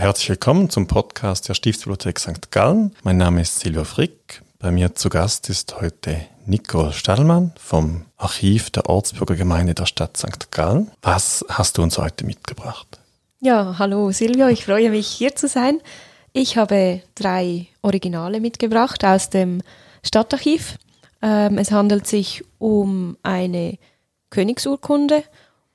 Herzlich willkommen zum Podcast der Stiftsbibliothek St. Gallen. Mein Name ist Silvia Frick. Bei mir zu Gast ist heute Nicole Stallmann vom Archiv der Ortsbürgergemeinde der Stadt St. Gallen. Was hast du uns heute mitgebracht? Ja, hallo Silvia, ich freue mich hier zu sein. Ich habe drei Originale mitgebracht aus dem Stadtarchiv. Ähm, es handelt sich um eine Königsurkunde,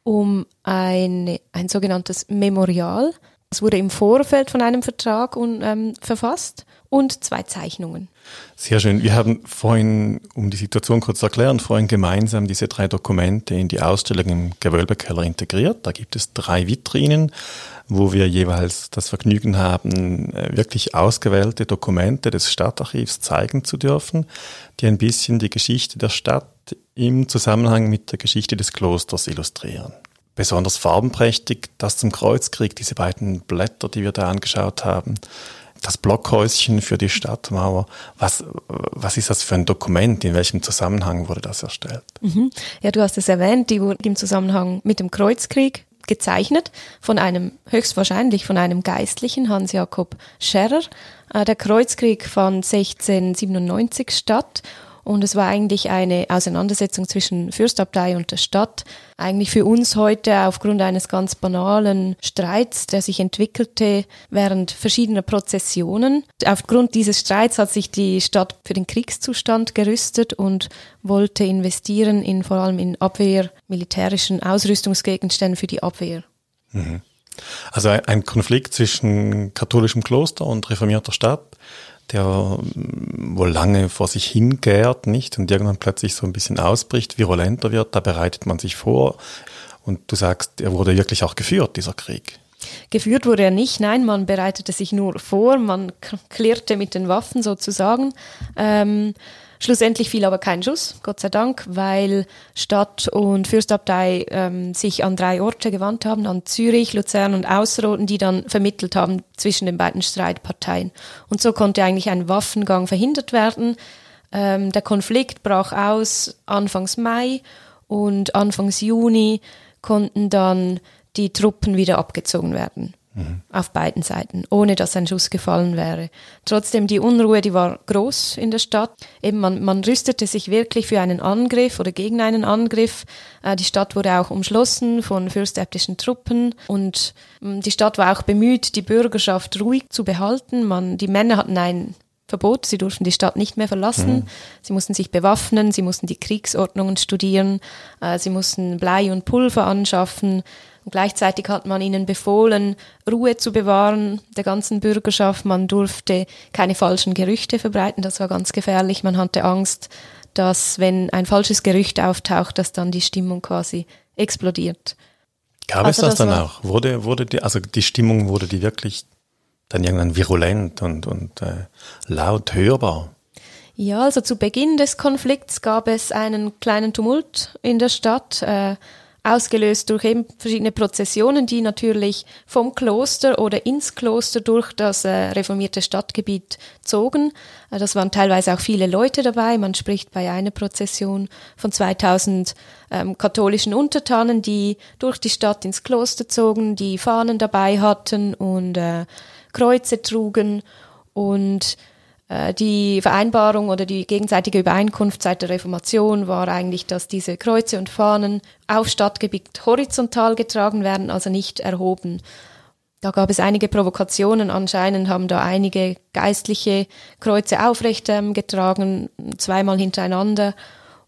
um eine, ein sogenanntes Memorial. Es wurde im Vorfeld von einem Vertrag un, ähm, verfasst und zwei Zeichnungen. Sehr schön. Wir haben vorhin, um die Situation kurz zu erklären, vorhin gemeinsam diese drei Dokumente in die Ausstellung im Gewölbekeller integriert. Da gibt es drei Vitrinen, wo wir jeweils das Vergnügen haben, äh, wirklich ausgewählte Dokumente des Stadtarchivs zeigen zu dürfen, die ein bisschen die Geschichte der Stadt im Zusammenhang mit der Geschichte des Klosters illustrieren. Besonders farbenprächtig das zum Kreuzkrieg, diese beiden Blätter, die wir da angeschaut haben, das Blockhäuschen für die Stadtmauer. Was, was ist das für ein Dokument? In welchem Zusammenhang wurde das erstellt? Mhm. Ja, du hast es erwähnt, die wurde im Zusammenhang mit dem Kreuzkrieg gezeichnet von einem, höchstwahrscheinlich von einem Geistlichen, Hans Jakob Scherrer. Äh, der Kreuzkrieg fand 1697 statt und es war eigentlich eine Auseinandersetzung zwischen Fürstabtei und der Stadt. Eigentlich für uns heute aufgrund eines ganz banalen Streits, der sich entwickelte während verschiedener Prozessionen. Aufgrund dieses Streits hat sich die Stadt für den Kriegszustand gerüstet und wollte investieren in vor allem in Abwehr, militärischen Ausrüstungsgegenständen für die Abwehr. Mhm. Also ein Konflikt zwischen katholischem Kloster und reformierter Stadt der mm, wohl lange vor sich hingärt, nicht? Und irgendwann plötzlich so ein bisschen ausbricht, virulenter wird, da bereitet man sich vor. Und du sagst, er wurde wirklich auch geführt, dieser Krieg. Geführt wurde er nicht, nein, man bereitete sich nur vor, man klärte mit den Waffen sozusagen. Ähm, Schlussendlich fiel aber kein Schuss, Gott sei Dank, weil Stadt und Fürstabtei ähm, sich an drei Orte gewandt haben, an Zürich, Luzern und Ausserrhoden, die dann vermittelt haben zwischen den beiden Streitparteien. Und so konnte eigentlich ein Waffengang verhindert werden. Ähm, der Konflikt brach aus Anfangs Mai und Anfangs Juni konnten dann die Truppen wieder abgezogen werden mhm. auf beiden Seiten, ohne dass ein Schuss gefallen wäre. Trotzdem, die Unruhe, die war groß in der Stadt. Eben, man, man rüstete sich wirklich für einen Angriff oder gegen einen Angriff. Äh, die Stadt wurde auch umschlossen von fürstäbtischen Truppen und äh, die Stadt war auch bemüht, die Bürgerschaft ruhig zu behalten. Man, die Männer hatten ein Verbot, sie durften die Stadt nicht mehr verlassen. Mhm. Sie mussten sich bewaffnen, sie mussten die Kriegsordnungen studieren, äh, sie mussten Blei und Pulver anschaffen. Und gleichzeitig hat man ihnen befohlen, Ruhe zu bewahren, der ganzen Bürgerschaft. Man durfte keine falschen Gerüchte verbreiten, das war ganz gefährlich. Man hatte Angst, dass wenn ein falsches Gerücht auftaucht, dass dann die Stimmung quasi explodiert. Gab also es das, das dann auch? Wurde, wurde die, also die Stimmung, wurde die wirklich dann irgendwann virulent und, und äh, laut hörbar? Ja, also zu Beginn des Konflikts gab es einen kleinen Tumult in der Stadt. Äh, ausgelöst durch eben verschiedene Prozessionen, die natürlich vom Kloster oder ins Kloster durch das äh, reformierte Stadtgebiet zogen. Äh, das waren teilweise auch viele Leute dabei. Man spricht bei einer Prozession von 2000 ähm, katholischen Untertanen, die durch die Stadt ins Kloster zogen, die Fahnen dabei hatten und äh, Kreuze trugen und die Vereinbarung oder die gegenseitige Übereinkunft seit der Reformation war eigentlich, dass diese Kreuze und Fahnen auf Stadtgebiet horizontal getragen werden, also nicht erhoben. Da gab es einige Provokationen. Anscheinend haben da einige geistliche Kreuze aufrecht ähm, getragen, zweimal hintereinander.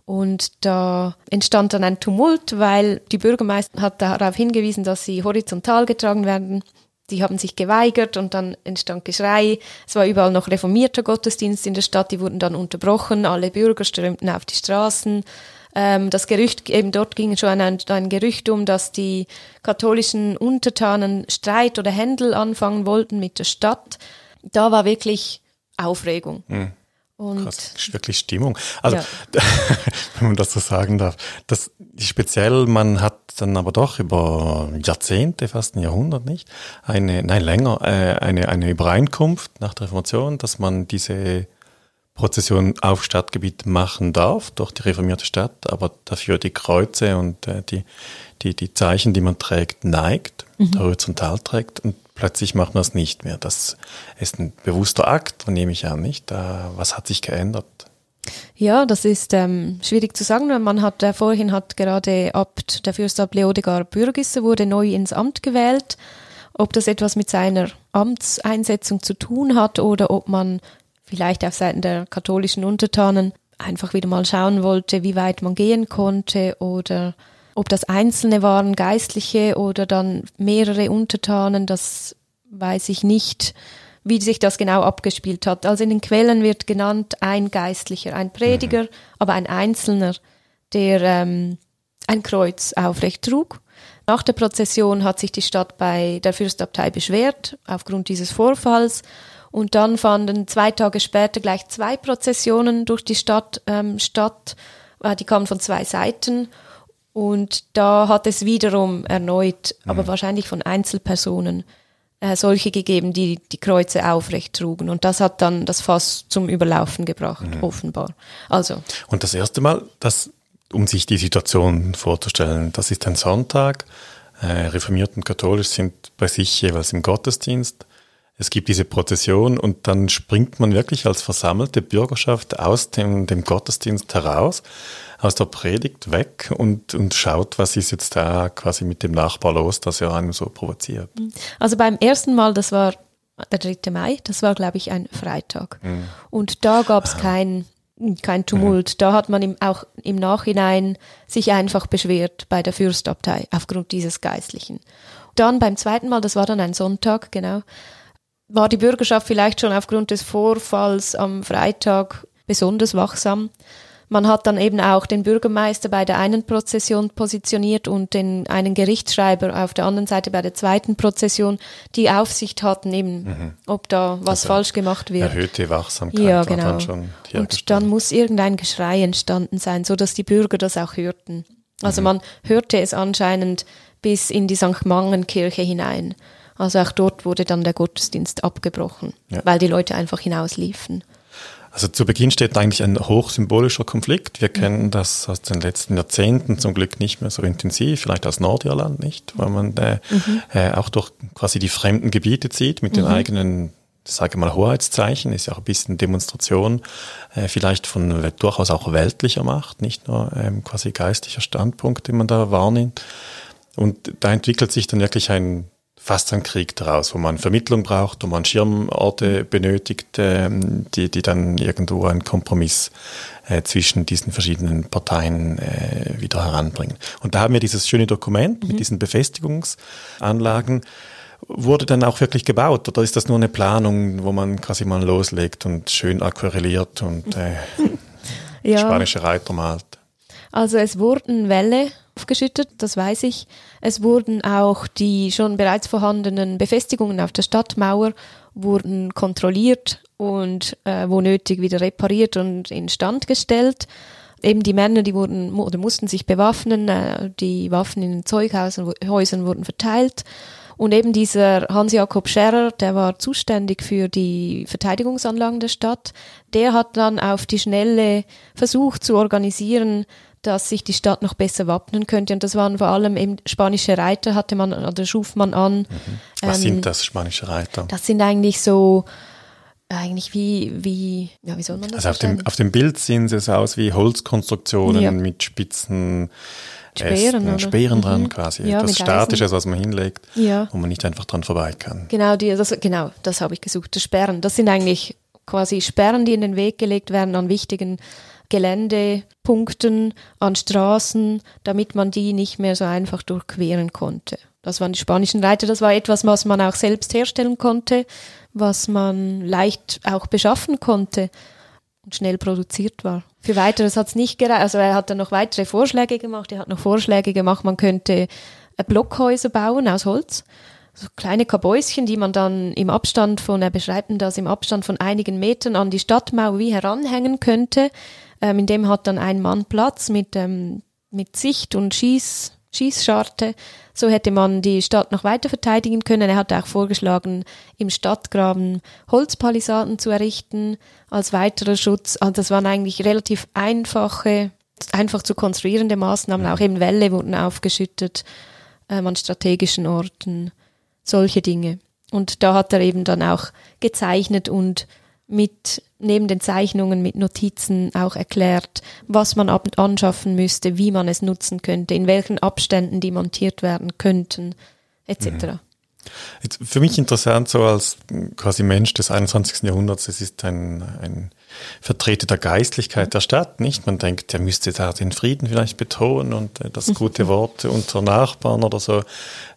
Und da entstand dann ein Tumult, weil die Bürgermeister hat darauf hingewiesen, dass sie horizontal getragen werden die haben sich geweigert und dann entstand Geschrei. Es war überall noch reformierter Gottesdienst in der Stadt, die wurden dann unterbrochen, alle Bürger strömten auf die Straßen. Ähm, das Gerücht, eben dort ging schon ein, ein Gerücht um, dass die katholischen Untertanen Streit oder Händel anfangen wollten mit der Stadt. Da war wirklich Aufregung. Mhm. Und Krass, wirklich Stimmung. Also, ja. wenn man das so sagen darf, das speziell, man hat dann aber doch über Jahrzehnte, fast ein Jahrhundert nicht, eine, nein, länger, äh, eine, eine Übereinkunft nach der Reformation, dass man diese Prozession auf Stadtgebiet machen darf, durch die reformierte Stadt, aber dafür die Kreuze und äh, die, die, die Zeichen, die man trägt, neigt, mhm. horizontal trägt. Und plötzlich macht man es nicht mehr. Das ist ein bewusster Akt, nehme ich an, nicht? was hat sich geändert? Ja, das ist ähm, schwierig zu sagen. Man hat äh, vorhin hat gerade Abt, der Fürstabt Leodegar Bürgisser wurde neu ins Amt gewählt. Ob das etwas mit seiner Amtseinsetzung zu tun hat oder ob man vielleicht auf Seiten der katholischen Untertanen einfach wieder mal schauen wollte, wie weit man gehen konnte oder ob das Einzelne waren, Geistliche oder dann mehrere Untertanen, das weiß ich nicht, wie sich das genau abgespielt hat. Also in den Quellen wird genannt ein Geistlicher, ein Prediger, mhm. aber ein Einzelner, der ähm, ein Kreuz aufrecht trug. Nach der Prozession hat sich die Stadt bei der Fürstabtei beschwert aufgrund dieses Vorfalls und dann fanden zwei Tage später gleich zwei Prozessionen durch die Stadt ähm, statt. Äh, die kamen von zwei Seiten und da hat es wiederum erneut, mhm. aber wahrscheinlich von Einzelpersonen, äh, solche gegeben, die die Kreuze aufrecht trugen. Und das hat dann das Fass zum Überlaufen gebracht, mhm. offenbar. Also. Und das erste Mal, das, um sich die Situation vorzustellen, das ist ein Sonntag. Äh, Reformiert und katholisch sind bei sich jeweils im Gottesdienst. Es gibt diese Prozession und dann springt man wirklich als versammelte Bürgerschaft aus dem, dem Gottesdienst heraus aus der Predigt weg und, und schaut, was ist jetzt da quasi mit dem Nachbar los, dass er einen so provoziert. Also beim ersten Mal, das war der 3. Mai, das war, glaube ich, ein Freitag. Mhm. Und da gab es kein, kein Tumult. Mhm. Da hat man im, auch im Nachhinein sich einfach beschwert bei der Fürstabtei aufgrund dieses Geistlichen. Dann beim zweiten Mal, das war dann ein Sonntag, genau, war die Bürgerschaft vielleicht schon aufgrund des Vorfalls am Freitag besonders wachsam. Man hat dann eben auch den Bürgermeister bei der einen Prozession positioniert und den, einen Gerichtsschreiber auf der anderen Seite bei der zweiten Prozession, die Aufsicht hatten eben, mhm. ob da was also falsch gemacht wird. Erhöhte Wachsamkeit. Ja, genau. Dann und dann muss irgendein Geschrei entstanden sein, so dass die Bürger das auch hörten. Also mhm. man hörte es anscheinend bis in die St. Mangenkirche hinein. Also auch dort wurde dann der Gottesdienst abgebrochen, ja. weil die Leute einfach hinausliefen. Also zu Beginn steht eigentlich ein hochsymbolischer Konflikt. Wir kennen das aus den letzten Jahrzehnten zum Glück nicht mehr so intensiv, vielleicht aus Nordirland nicht, weil man äh, mhm. äh, auch durch quasi die fremden Gebiete zieht mit mhm. den eigenen sage mal Hoheitszeichen, ist ja auch ein bisschen Demonstration, äh, vielleicht von durchaus auch weltlicher Macht, nicht nur ähm, quasi geistlicher Standpunkt, den man da wahrnimmt. Und da entwickelt sich dann wirklich ein fast ein Krieg daraus, wo man Vermittlung braucht, wo man Schirmorte benötigt, ähm, die, die dann irgendwo einen Kompromiss äh, zwischen diesen verschiedenen Parteien äh, wieder heranbringen. Und da haben wir dieses schöne Dokument mhm. mit diesen Befestigungsanlagen. Wurde dann auch wirklich gebaut oder ist das nur eine Planung, wo man quasi mal loslegt und schön aquarelliert und äh, ja. spanische Reiter malt? Also es wurden Wälle aufgeschüttet, das weiß ich. Es wurden auch die schon bereits vorhandenen Befestigungen auf der Stadtmauer wurden kontrolliert und äh, wo nötig wieder repariert und instand gestellt. Eben die Männer, die wurden oder mussten sich bewaffnen, äh, die Waffen in den Zeughäusern wurden verteilt. Und eben dieser Hans-Jakob Scherrer, der war zuständig für die Verteidigungsanlagen der Stadt, der hat dann auf die Schnelle versucht zu organisieren, dass sich die Stadt noch besser wappnen könnte. Und das waren vor allem eben spanische Reiter, hatte man oder schuf man an. Mhm. Was ähm, sind das, spanische Reiter? Das sind eigentlich so, eigentlich wie, wie, ja, wie soll man das Also auf dem, auf dem Bild sehen sie es aus wie Holzkonstruktionen ja. mit spitzen Speeren, Ästen, Speeren dran mhm. quasi. Ja, Etwas Statisches, was man hinlegt, ja. wo man nicht einfach dran vorbei kann. Genau, die, das, genau, das habe ich gesucht. Das Sperren, das sind eigentlich quasi Sperren, die in den Weg gelegt werden an wichtigen Geländepunkten, an Straßen, damit man die nicht mehr so einfach durchqueren konnte. Das waren die spanischen Reiter, das war etwas, was man auch selbst herstellen konnte, was man leicht auch beschaffen konnte und schnell produziert war. Für weiteres hat es nicht gereicht. Also er hat dann noch weitere Vorschläge gemacht. Er hat noch Vorschläge gemacht, man könnte Blockhäuser bauen aus Holz so kleine Kabäuschen, die man dann im Abstand von, er beschreibt das, im Abstand von einigen Metern an die Stadtmauer wie heranhängen könnte. Ähm, in dem hat dann ein Mann Platz mit, ähm, mit Sicht und Schieß, Schießscharte. So hätte man die Stadt noch weiter verteidigen können. Er hat auch vorgeschlagen, im Stadtgraben Holzpalisaden zu errichten als weiterer Schutz. Also das waren eigentlich relativ einfache, einfach zu konstruierende Maßnahmen. Auch eben Wälle wurden aufgeschüttet ähm, an strategischen Orten solche Dinge. Und da hat er eben dann auch gezeichnet und mit neben den Zeichnungen mit Notizen auch erklärt, was man anschaffen müsste, wie man es nutzen könnte, in welchen Abständen die montiert werden könnten, etc. Mhm. Jetzt für mich interessant, so als quasi Mensch des 21. Jahrhunderts, es ist ein, ein Vertreter der Geistlichkeit der Stadt, nicht? Man denkt, der müsste da den Frieden vielleicht betonen und äh, das gute Wort unter Nachbarn oder so,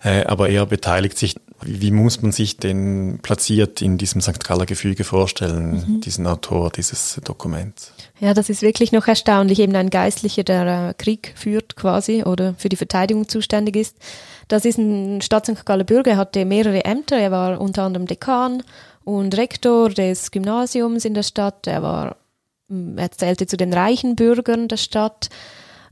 äh, aber er beteiligt sich. Wie muss man sich denn platziert in diesem St. Galler Gefüge vorstellen, mhm. diesen Autor dieses Dokuments? Ja, das ist wirklich noch erstaunlich. Eben ein Geistlicher, der äh, Krieg führt quasi oder für die Verteidigung zuständig ist. Das ist ein Stadt St. Galler Bürger, er hatte mehrere Ämter. Er war unter anderem Dekan und Rektor des Gymnasiums in der Stadt. Er war, mm, er zählte zu den reichen Bürgern der Stadt,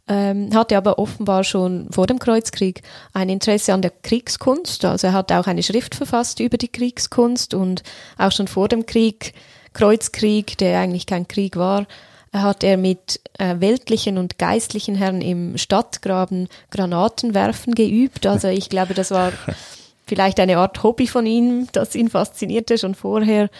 ähm, hatte aber offenbar schon vor dem Kreuzkrieg ein Interesse an der Kriegskunst. Also er hat auch eine Schrift verfasst über die Kriegskunst und auch schon vor dem Krieg, Kreuzkrieg, der eigentlich kein Krieg war, hat er mit äh, weltlichen und geistlichen Herren im Stadtgraben Granatenwerfen geübt. Also ich glaube, das war vielleicht eine Art Hobby von ihm, das ihn faszinierte schon vorher.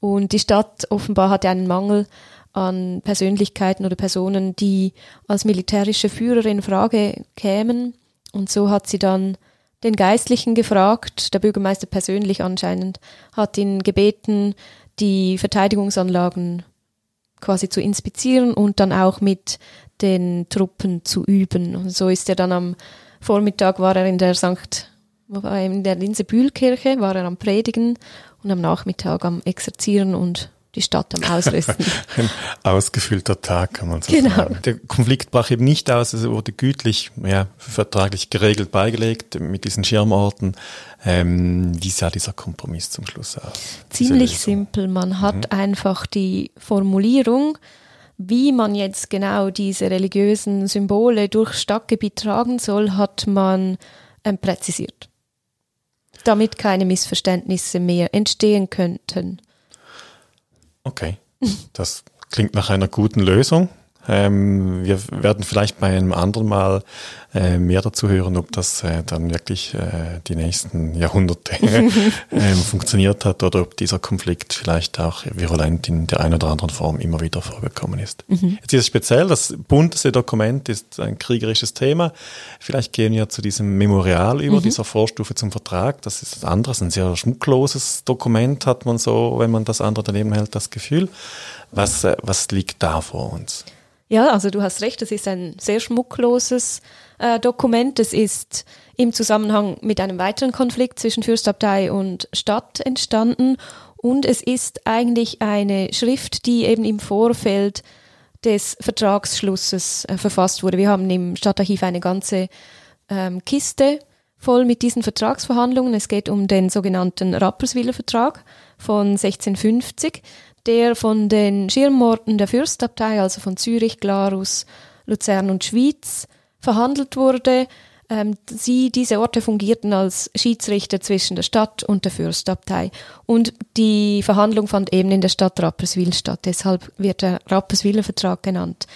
Und die Stadt offenbar hatte einen Mangel an Persönlichkeiten oder Personen, die als militärische Führer in Frage kämen. Und so hat sie dann den Geistlichen gefragt, der Bürgermeister persönlich anscheinend, hat ihn gebeten, die Verteidigungsanlagen quasi zu inspizieren und dann auch mit den Truppen zu üben. Und so ist er dann am Vormittag war er in der St in der Linse-Bühl-Kirche war er am Predigen und am Nachmittag am Exerzieren und die Stadt am Ausrüsten. Ein ausgefüllter Tag, kann man so genau. sagen. Der Konflikt brach eben nicht aus, es wurde gütlich, ja, vertraglich geregelt beigelegt mit diesen Schirmorten. Ähm, wie sah dieser Kompromiss zum Schluss aus? Ziemlich simpel. Man hat mhm. einfach die Formulierung, wie man jetzt genau diese religiösen Symbole durch Stadtgebiet tragen soll, hat man ähm, präzisiert damit keine Missverständnisse mehr entstehen könnten. Okay, das klingt nach einer guten Lösung. Ähm, wir werden vielleicht bei einem anderen Mal äh, mehr dazu hören, ob das äh, dann wirklich äh, die nächsten Jahrhunderte ähm, funktioniert hat oder ob dieser Konflikt vielleicht auch virulent in der einen oder anderen Form immer wieder vorgekommen ist. Mhm. Jetzt ist es speziell, das bunteste Dokument ist ein kriegerisches Thema. Vielleicht gehen wir zu diesem Memorial über, mhm. dieser Vorstufe zum Vertrag. Das ist das andere, ein sehr schmuckloses Dokument, hat man so, wenn man das andere daneben hält, das Gefühl. Was, äh, was liegt da vor uns? Ja, also du hast recht, es ist ein sehr schmuckloses äh, Dokument. Es ist im Zusammenhang mit einem weiteren Konflikt zwischen Fürstabtei und Stadt entstanden. Und es ist eigentlich eine Schrift, die eben im Vorfeld des Vertragsschlusses äh, verfasst wurde. Wir haben im Stadtarchiv eine ganze ähm, Kiste voll mit diesen Vertragsverhandlungen. Es geht um den sogenannten Rapperswiller Vertrag von 1650 der von den Schirmorten der Fürstabtei, also von Zürich, Glarus, Luzern und Schwyz, verhandelt wurde. Ähm, sie, diese Orte fungierten als Schiedsrichter zwischen der Stadt und der Fürstabtei. Und die Verhandlung fand eben in der Stadt Rapperswil statt. Deshalb wird der Rapperswiler Vertrag genannt.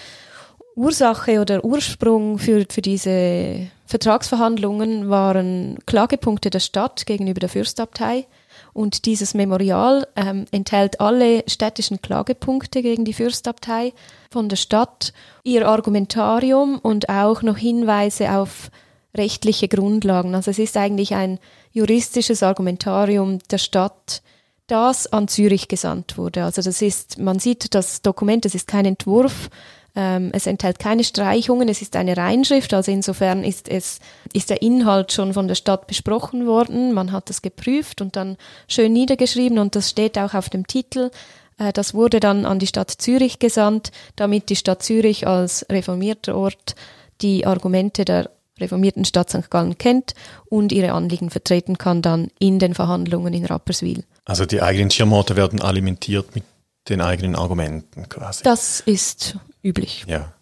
Ursache oder Ursprung für, für diese Vertragsverhandlungen waren Klagepunkte der Stadt gegenüber der Fürstabtei. Und dieses Memorial ähm, enthält alle städtischen Klagepunkte gegen die Fürstabtei von der Stadt, ihr Argumentarium und auch noch Hinweise auf rechtliche Grundlagen. Also es ist eigentlich ein juristisches Argumentarium der Stadt, das an Zürich gesandt wurde. Also das ist, man sieht das Dokument, es ist kein Entwurf, es enthält keine Streichungen, es ist eine Reinschrift, also insofern ist es, ist der Inhalt schon von der Stadt besprochen worden, man hat das geprüft und dann schön niedergeschrieben und das steht auch auf dem Titel. Äh, das wurde dann an die Stadt Zürich gesandt, damit die Stadt Zürich als reformierter Ort die Argumente der reformierten Stadt St. Gallen kennt und ihre Anliegen vertreten kann dann in den Verhandlungen in Rapperswil. Also die eigenen Schirmorte werden alimentiert mit den eigenen Argumenten quasi. Das ist üblich. Ja.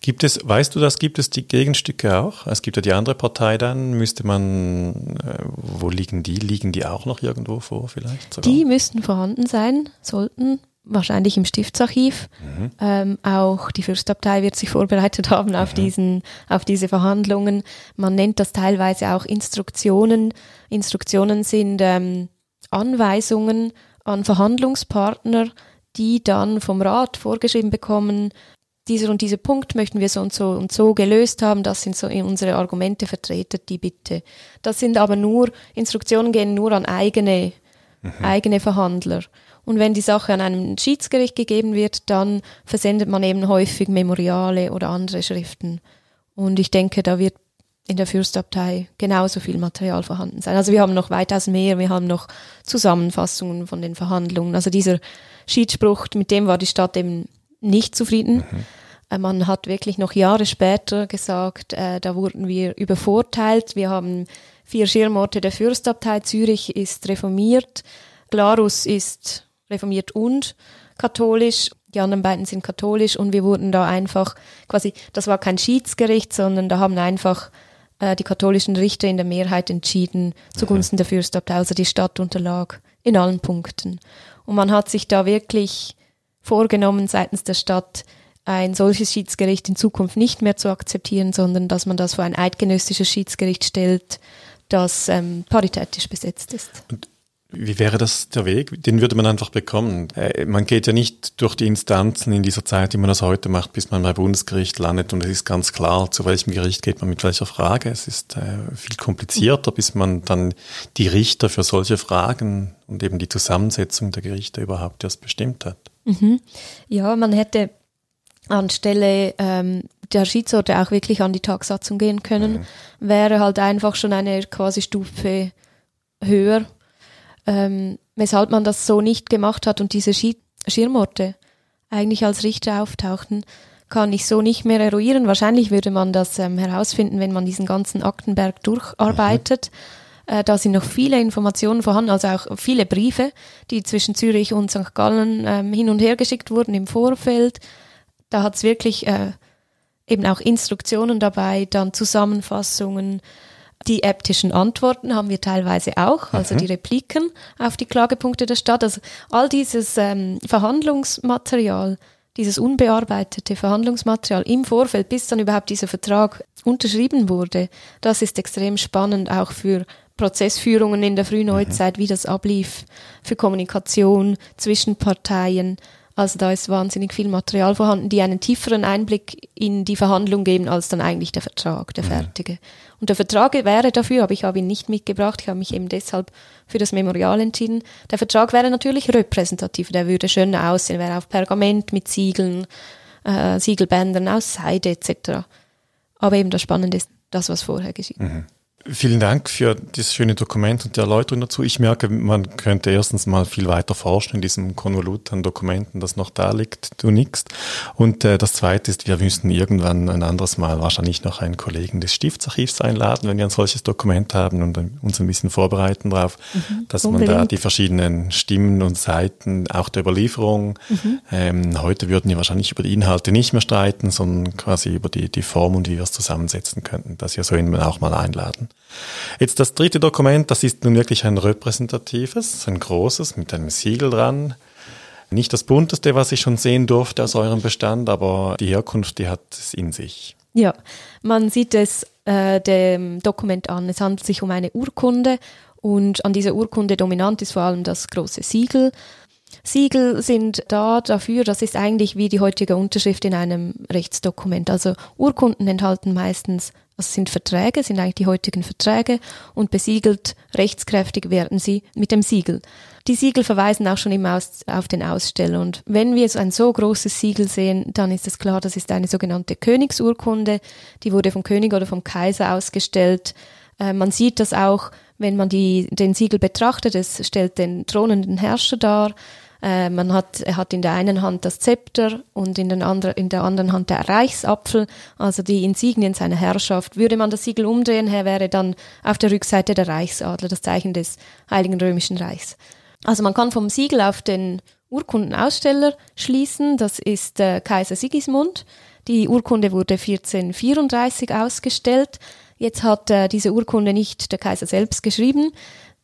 Gibt es, weißt du das, gibt es die Gegenstücke auch? Es gibt ja die andere Partei dann, müsste man, äh, wo liegen die? Liegen die auch noch irgendwo vor vielleicht? Sogar? Die müssten vorhanden sein, sollten, wahrscheinlich im Stiftsarchiv. Mhm. Ähm, auch die Fürstabtei wird sich vorbereitet haben auf, mhm. diesen, auf diese Verhandlungen. Man nennt das teilweise auch Instruktionen. Instruktionen sind ähm, Anweisungen an Verhandlungspartner, die dann vom Rat vorgeschrieben bekommen, dieser und dieser Punkt möchten wir so und so und so gelöst haben, das sind so unsere Argumente, vertretet die bitte. Das sind aber nur, Instruktionen gehen nur an eigene, mhm. eigene Verhandler. Und wenn die Sache an einem Schiedsgericht gegeben wird, dann versendet man eben häufig Memoriale oder andere Schriften. Und ich denke, da wird in der Fürstabtei genauso viel Material vorhanden sein. Also wir haben noch weitaus mehr, wir haben noch Zusammenfassungen von den Verhandlungen. Also dieser Schiedsspruch, mit dem war die Stadt eben nicht zufrieden. Mhm. Äh, man hat wirklich noch Jahre später gesagt, äh, da wurden wir übervorteilt. Wir haben vier Schirmorte der Fürstabtei. Zürich ist reformiert. Glarus ist reformiert und katholisch. Die anderen beiden sind katholisch und wir wurden da einfach quasi, das war kein Schiedsgericht, sondern da haben einfach äh, die katholischen Richter in der Mehrheit entschieden zugunsten der Fürstabtei. Also die Stadt unterlag in allen Punkten. Und man hat sich da wirklich vorgenommen seitens der Stadt, ein solches Schiedsgericht in Zukunft nicht mehr zu akzeptieren, sondern dass man das vor ein eidgenössisches Schiedsgericht stellt, das ähm, paritätisch besetzt ist. Und wie wäre das der Weg? Den würde man einfach bekommen. Äh, man geht ja nicht durch die Instanzen in dieser Zeit, die man das heute macht, bis man beim Bundesgericht landet und es ist ganz klar, zu welchem Gericht geht man mit welcher Frage. Es ist äh, viel komplizierter, bis man dann die Richter für solche Fragen und eben die Zusammensetzung der Gerichte überhaupt erst bestimmt hat. Mhm. Ja, man hätte anstelle ähm, der Schiedsorte auch wirklich an die Tagsatzung gehen können, mhm. wäre halt einfach schon eine quasi Stufe höher ähm, weshalb man das so nicht gemacht hat und diese Schi Schirmorte eigentlich als Richter auftauchten, kann ich so nicht mehr eruieren. Wahrscheinlich würde man das ähm, herausfinden, wenn man diesen ganzen Aktenberg durcharbeitet. Mhm. Äh, da sind noch viele Informationen vorhanden, also auch viele Briefe, die zwischen Zürich und St. Gallen ähm, hin und her geschickt wurden im Vorfeld. Da hat es wirklich äh, eben auch Instruktionen dabei, dann Zusammenfassungen, die äptischen Antworten haben wir teilweise auch, also mhm. die Repliken auf die Klagepunkte der Stadt. Also all dieses ähm, Verhandlungsmaterial, dieses unbearbeitete Verhandlungsmaterial im Vorfeld, bis dann überhaupt dieser Vertrag unterschrieben wurde, das ist extrem spannend auch für Prozessführungen in der Frühneuzeit, mhm. wie das ablief, für Kommunikation zwischen Parteien. Also da ist wahnsinnig viel Material vorhanden, die einen tieferen Einblick in die Verhandlung geben als dann eigentlich der Vertrag, der fertige. Und der Vertrag wäre dafür, aber ich habe ihn nicht mitgebracht, ich habe mich eben deshalb für das Memorial entschieden. Der Vertrag wäre natürlich repräsentativ, der würde schöner aussehen, wäre auf Pergament mit Siegeln, äh, Siegelbändern aus Seide etc. Aber eben das Spannende ist das, was vorher geschieht. Mhm. Vielen Dank für das schöne Dokument und die Erläuterung dazu. Ich merke, man könnte erstens mal viel weiter forschen in diesem Konvolut an Dokumenten, das noch da liegt, du nix. Und äh, das Zweite ist, wir müssen irgendwann ein anderes Mal wahrscheinlich noch einen Kollegen des Stiftsarchivs einladen, wenn wir ein solches Dokument haben und uns ein bisschen vorbereiten darauf, mhm, dass unbedingt. man da die verschiedenen Stimmen und Seiten, auch der Überlieferung, mhm. ähm, heute würden wir wahrscheinlich über die Inhalte nicht mehr streiten, sondern quasi über die, die Form und wie wir es zusammensetzen könnten, dass wir so ihn auch mal einladen. Jetzt das dritte Dokument, das ist nun wirklich ein repräsentatives, ein großes mit einem Siegel dran. Nicht das bunteste, was ich schon sehen durfte aus eurem Bestand, aber die Herkunft, die hat es in sich. Ja, man sieht es äh, dem Dokument an. Es handelt sich um eine Urkunde und an dieser Urkunde dominant ist vor allem das große Siegel. Siegel sind da dafür, das ist eigentlich wie die heutige Unterschrift in einem Rechtsdokument. Also Urkunden enthalten meistens das sind Verträge, sind eigentlich die heutigen Verträge und besiegelt, rechtskräftig werden sie mit dem Siegel. Die Siegel verweisen auch schon immer aus, auf den Aussteller und wenn wir ein so großes Siegel sehen, dann ist es klar, das ist eine sogenannte Königsurkunde, die wurde vom König oder vom Kaiser ausgestellt. Äh, man sieht das auch, wenn man die, den Siegel betrachtet, es stellt den thronenden Herrscher dar. Äh, man hat, er hat in der einen Hand das Zepter und in, den andre, in der anderen Hand der Reichsapfel, also die Insignien seiner Herrschaft. Würde man das Siegel umdrehen, her wäre dann auf der Rückseite der Reichsadler, das Zeichen des Heiligen Römischen Reichs. Also man kann vom Siegel auf den Urkundenaussteller schließen, das ist äh, Kaiser Sigismund. Die Urkunde wurde 1434 ausgestellt. Jetzt hat äh, diese Urkunde nicht der Kaiser selbst geschrieben,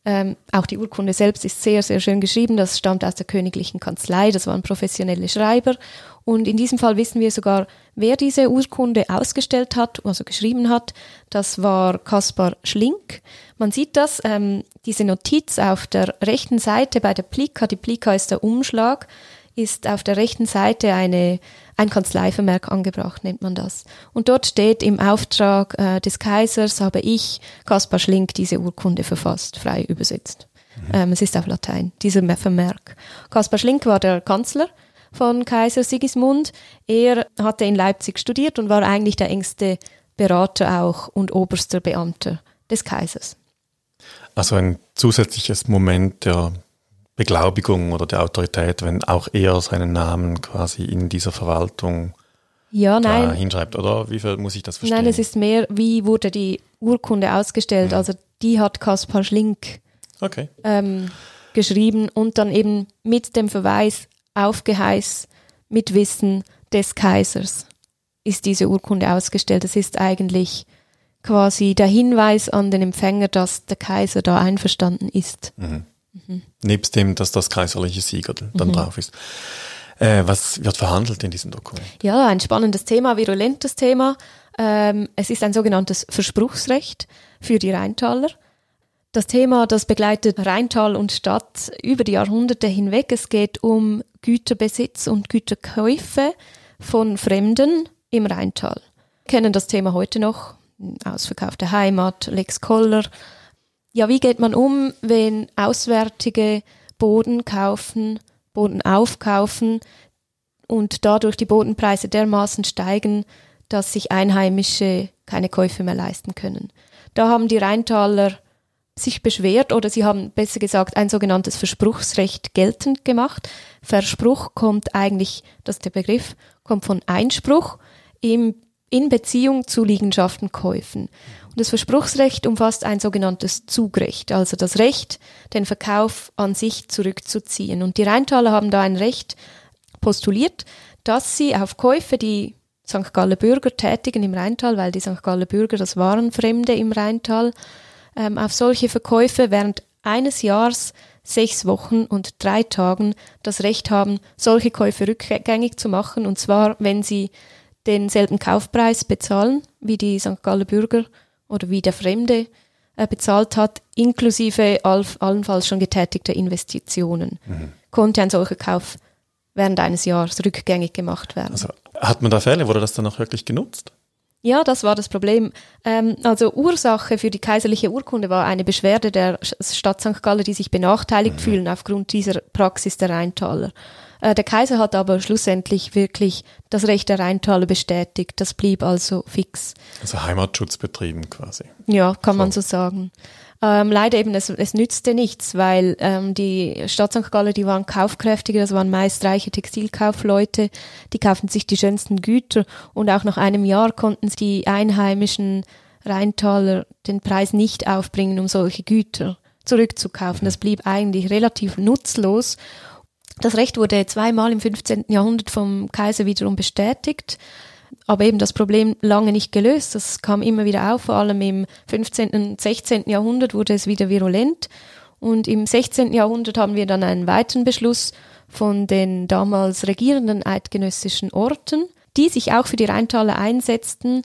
Ähm, auch die Urkunde selbst ist sehr, sehr schön geschrieben. Das stammt aus der königlichen Kanzlei. Das waren professionelle Schreiber. Und in diesem Fall wissen wir sogar, wer diese Urkunde ausgestellt hat, also geschrieben hat. Das war Kaspar Schlink. Man sieht das, ähm, diese Notiz auf der rechten Seite bei der Plika. Die Plika ist der Umschlag ist auf der rechten Seite eine, ein Kanzleivermerk angebracht, nennt man das. Und dort steht, im Auftrag äh, des Kaisers habe ich, Kaspar Schlink, diese Urkunde verfasst, frei übersetzt. Mhm. Ähm, es ist auf Latein, dieser Vermerk. Kaspar Schlink war der Kanzler von Kaiser Sigismund. Er hatte in Leipzig studiert und war eigentlich der engste Berater auch und oberster Beamter des Kaisers. Also ein zusätzliches Moment der Beglaubigung oder der Autorität, wenn auch er seinen Namen quasi in dieser Verwaltung ja, nein. hinschreibt, oder? Wie viel muss ich das verstehen? Nein, es ist mehr, wie wurde die Urkunde ausgestellt. Mhm. Also die hat Kaspar Schlink okay. ähm, geschrieben und dann eben mit dem Verweis auf Geheiß, mit Wissen des Kaisers ist diese Urkunde ausgestellt. Das ist eigentlich quasi der Hinweis an den Empfänger, dass der Kaiser da einverstanden ist. Mhm. Mhm. Nebst dem, dass das kaiserliche Sieger dann mhm. drauf ist. Äh, was wird verhandelt in diesem Dokument? Ja, ein spannendes Thema, virulentes Thema. Ähm, es ist ein sogenanntes Verspruchsrecht für die Rheintaler. Das Thema, das begleitet Rheintal und Stadt über die Jahrhunderte hinweg. Es geht um Güterbesitz und Güterkäufe von Fremden im Rheintal. Wir kennen das Thema heute noch. Ausverkaufte Heimat, Lex Koller, ja, wie geht man um, wenn Auswärtige Boden kaufen, Boden aufkaufen und dadurch die Bodenpreise dermaßen steigen, dass sich Einheimische keine Käufe mehr leisten können. Da haben die Rheintaler sich beschwert oder sie haben besser gesagt ein sogenanntes Verspruchsrecht geltend gemacht. Verspruch kommt eigentlich, das ist der Begriff, kommt von Einspruch im, in Beziehung zu Liegenschaftenkäufen. Das Verspruchsrecht umfasst ein sogenanntes Zugrecht, also das Recht, den Verkauf an sich zurückzuziehen. Und die Rheintaler haben da ein Recht postuliert, dass sie auf Käufe, die St. Galler Bürger tätigen im Rheintal, weil die St. Galler Bürger, das waren Fremde im Rheintal, ähm, auf solche Verkäufe während eines Jahres sechs Wochen und drei Tagen das Recht haben, solche Käufe rückgängig zu machen, und zwar, wenn sie denselben Kaufpreis bezahlen wie die St. Galler Bürger oder wie der Fremde äh, bezahlt hat, inklusive all, allenfalls schon getätigter Investitionen, mhm. konnte ein solcher Kauf während eines Jahres rückgängig gemacht werden. Also hat man da Fälle, wurde das dann auch wirklich genutzt? Ja, das war das Problem. Ähm, also Ursache für die kaiserliche Urkunde war eine Beschwerde der Stadt St. Gallen, die sich benachteiligt mhm. fühlen aufgrund dieser Praxis der Rheintaler. Äh, der Kaiser hat aber schlussendlich wirklich das Recht der Rheintaler bestätigt. Das blieb also fix. Also Heimatschutz betrieben quasi. Ja, kann so. man so sagen. Ähm, leider eben, es, es nützte nichts, weil ähm, die Stadt St. Gallen, die waren kaufkräftiger, das waren meist reiche Textilkaufleute, die kauften sich die schönsten Güter und auch nach einem Jahr konnten die einheimischen Rheintaler den Preis nicht aufbringen, um solche Güter zurückzukaufen. Das blieb eigentlich relativ nutzlos das Recht wurde zweimal im 15. Jahrhundert vom Kaiser wiederum bestätigt, aber eben das Problem lange nicht gelöst. Das kam immer wieder auf, vor allem im 15. und 16. Jahrhundert wurde es wieder virulent. Und im 16. Jahrhundert haben wir dann einen weiteren Beschluss von den damals regierenden eidgenössischen Orten, die sich auch für die Rheintaler einsetzten,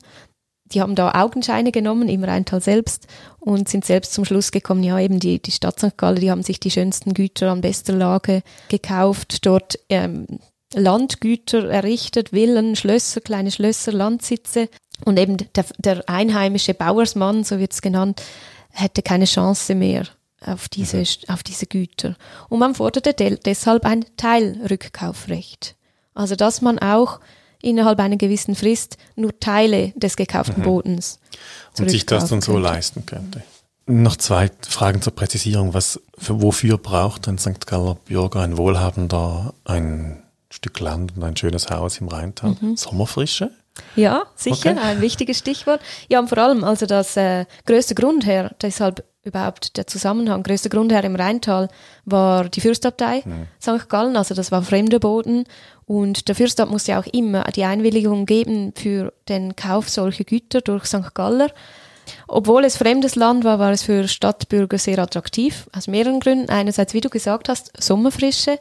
die haben da Augenscheine genommen im Rheintal selbst und sind selbst zum Schluss gekommen, ja eben die, die Stadt St. Gallen, die haben sich die schönsten Güter an bester Lage gekauft, dort ähm, Landgüter errichtet, Villen, Schlösser, kleine Schlösser, Landsitze und eben der, der einheimische Bauersmann, so wird es genannt, hätte keine Chance mehr auf diese, mhm. auf diese Güter. Und man forderte deshalb ein Teilrückkaufrecht. Also dass man auch innerhalb einer gewissen Frist nur Teile des gekauften mhm. Bodens. Und sich das dann so könnte. leisten könnte. Noch zwei Fragen zur Präzisierung. Was, für, wofür braucht ein St. Galler Bürger, ein Wohlhabender, ein Stück Land und ein schönes Haus im Rheintal? Mhm. Sommerfrische? Ja, sicher, okay. ein wichtiges Stichwort. Ja, und vor allem also das äh, größte Grundherr, deshalb überhaupt der Zusammenhang, größter Grundherr im Rheintal war die Fürstabtei mhm. St. Gallen, also das war fremder Boden und der Fürstabt musste auch immer die Einwilligung geben für den Kauf solcher Güter durch St. Galler. obwohl es fremdes Land war, war es für Stadtbürger sehr attraktiv, aus mehreren Gründen. Einerseits, wie du gesagt hast, Sommerfrische.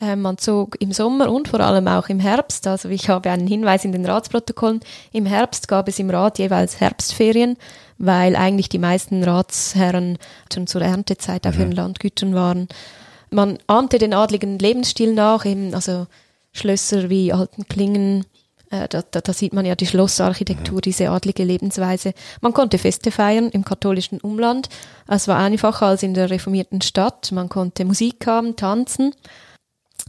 Man zog im Sommer und vor allem auch im Herbst, also ich habe einen Hinweis in den Ratsprotokollen, im Herbst gab es im Rat jeweils Herbstferien, weil eigentlich die meisten Ratsherren schon zur Erntezeit auf mhm. ihren Landgütern waren. Man ahmte den adligen Lebensstil nach, eben also Schlösser wie Altenklingen, äh, da, da, da, sieht man ja die Schlossarchitektur, mhm. diese adlige Lebensweise. Man konnte Feste feiern im katholischen Umland. Es war einfacher als in der reformierten Stadt. Man konnte Musik haben, tanzen.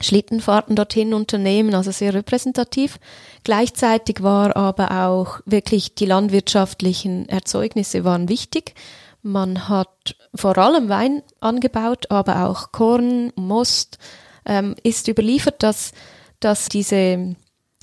Schlittenfahrten dorthin unternehmen, also sehr repräsentativ. Gleichzeitig war aber auch wirklich die landwirtschaftlichen Erzeugnisse waren wichtig. Man hat vor allem Wein angebaut, aber auch Korn, Most. Ähm, ist überliefert, dass, dass diese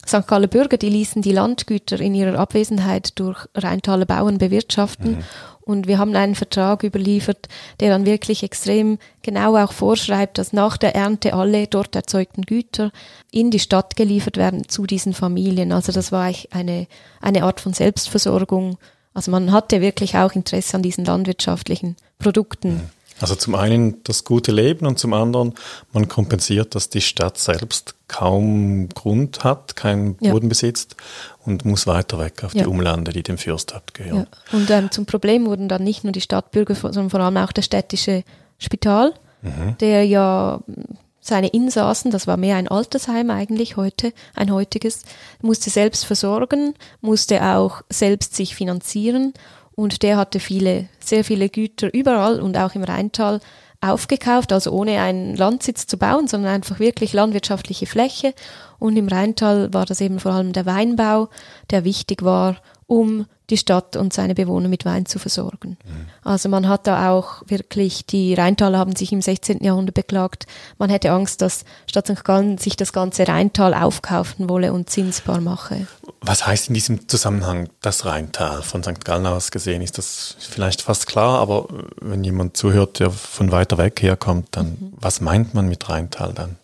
St. Galler Bürger, die ließen die Landgüter in ihrer Abwesenheit durch Rheintaler Bauern bewirtschaften mhm. Und wir haben einen Vertrag überliefert, der dann wirklich extrem genau auch vorschreibt, dass nach der Ernte alle dort erzeugten Güter in die Stadt geliefert werden zu diesen Familien. Also das war eine, eine Art von Selbstversorgung. Also man hatte wirklich auch Interesse an diesen landwirtschaftlichen Produkten. Also zum einen das gute Leben und zum anderen, man kompensiert, dass die Stadt selbst kaum Grund hat, keinen ja. Boden besitzt und muss weiter weg auf ja. die Umlande, die dem Fürstadt gehören. Ja. Und ähm, zum Problem wurden dann nicht nur die Stadtbürger, sondern vor allem auch der städtische Spital, mhm. der ja seine Insassen, das war mehr ein Altersheim eigentlich heute, ein heutiges, musste selbst versorgen, musste auch selbst sich finanzieren und der hatte viele, sehr viele Güter überall und auch im Rheintal aufgekauft, also ohne einen Landsitz zu bauen, sondern einfach wirklich landwirtschaftliche Fläche. Und im Rheintal war das eben vor allem der Weinbau, der wichtig war, um die Stadt und seine Bewohner mit Wein zu versorgen. Also man hat da auch wirklich, die Rheintaler haben sich im 16. Jahrhundert beklagt, man hätte Angst, dass Stadt St. Gallen sich das ganze Rheintal aufkaufen wolle und zinsbar mache. Was heißt in diesem Zusammenhang das Rheintal von St. Gallen aus gesehen? Ist das vielleicht fast klar, aber wenn jemand zuhört, der von weiter weg herkommt, dann mhm. was meint man mit Rheintal dann?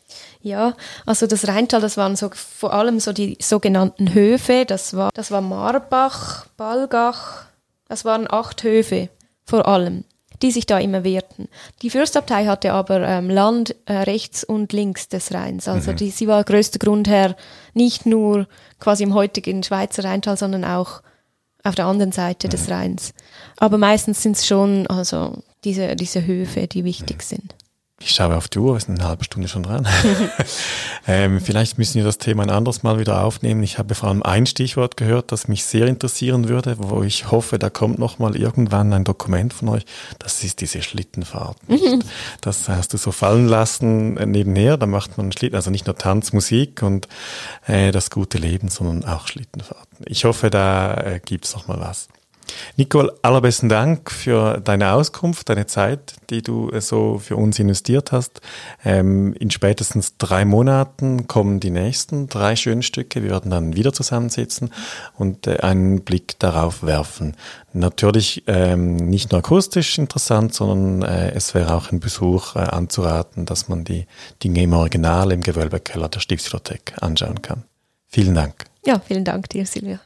Ja, also das Rheintal, das waren so vor allem so die sogenannten Höfe. Das war, das war Marbach, Balgach. Das waren acht Höfe vor allem, die sich da immer wehrten. Die Fürstabtei hatte aber ähm, Land äh, rechts und links des Rheins. Also mhm. die, sie war größter Grundherr nicht nur quasi im heutigen Schweizer Rheintal, sondern auch auf der anderen Seite mhm. des Rheins. Aber meistens sind es schon also diese, diese Höfe, die wichtig mhm. sind. Ich schaue auf die Uhr, wir sind eine halbe Stunde schon dran. ähm, vielleicht müssen wir das Thema ein anderes Mal wieder aufnehmen. Ich habe vor allem ein Stichwort gehört, das mich sehr interessieren würde, wo ich hoffe, da kommt noch mal irgendwann ein Dokument von euch. Das ist diese Schlittenfahrt. das hast du so fallen lassen äh, nebenher. Da macht man Schlitten, also nicht nur Tanz, Musik und äh, das gute Leben, sondern auch Schlittenfahrten. Ich hoffe, da äh, gibt's noch mal was. Nicole, allerbesten Dank für deine Auskunft, deine Zeit, die du äh, so für uns investiert hast. Ähm, in spätestens drei Monaten kommen die nächsten drei schönen Stücke. Wir werden dann wieder zusammensitzen und äh, einen Blick darauf werfen. Natürlich ähm, nicht nur akustisch interessant, sondern äh, es wäre auch ein Besuch äh, anzuraten, dass man die Dinge im Original im Gewölbekeller der Stiftsbibliothek anschauen kann. Vielen Dank. Ja, vielen Dank dir, Silvia.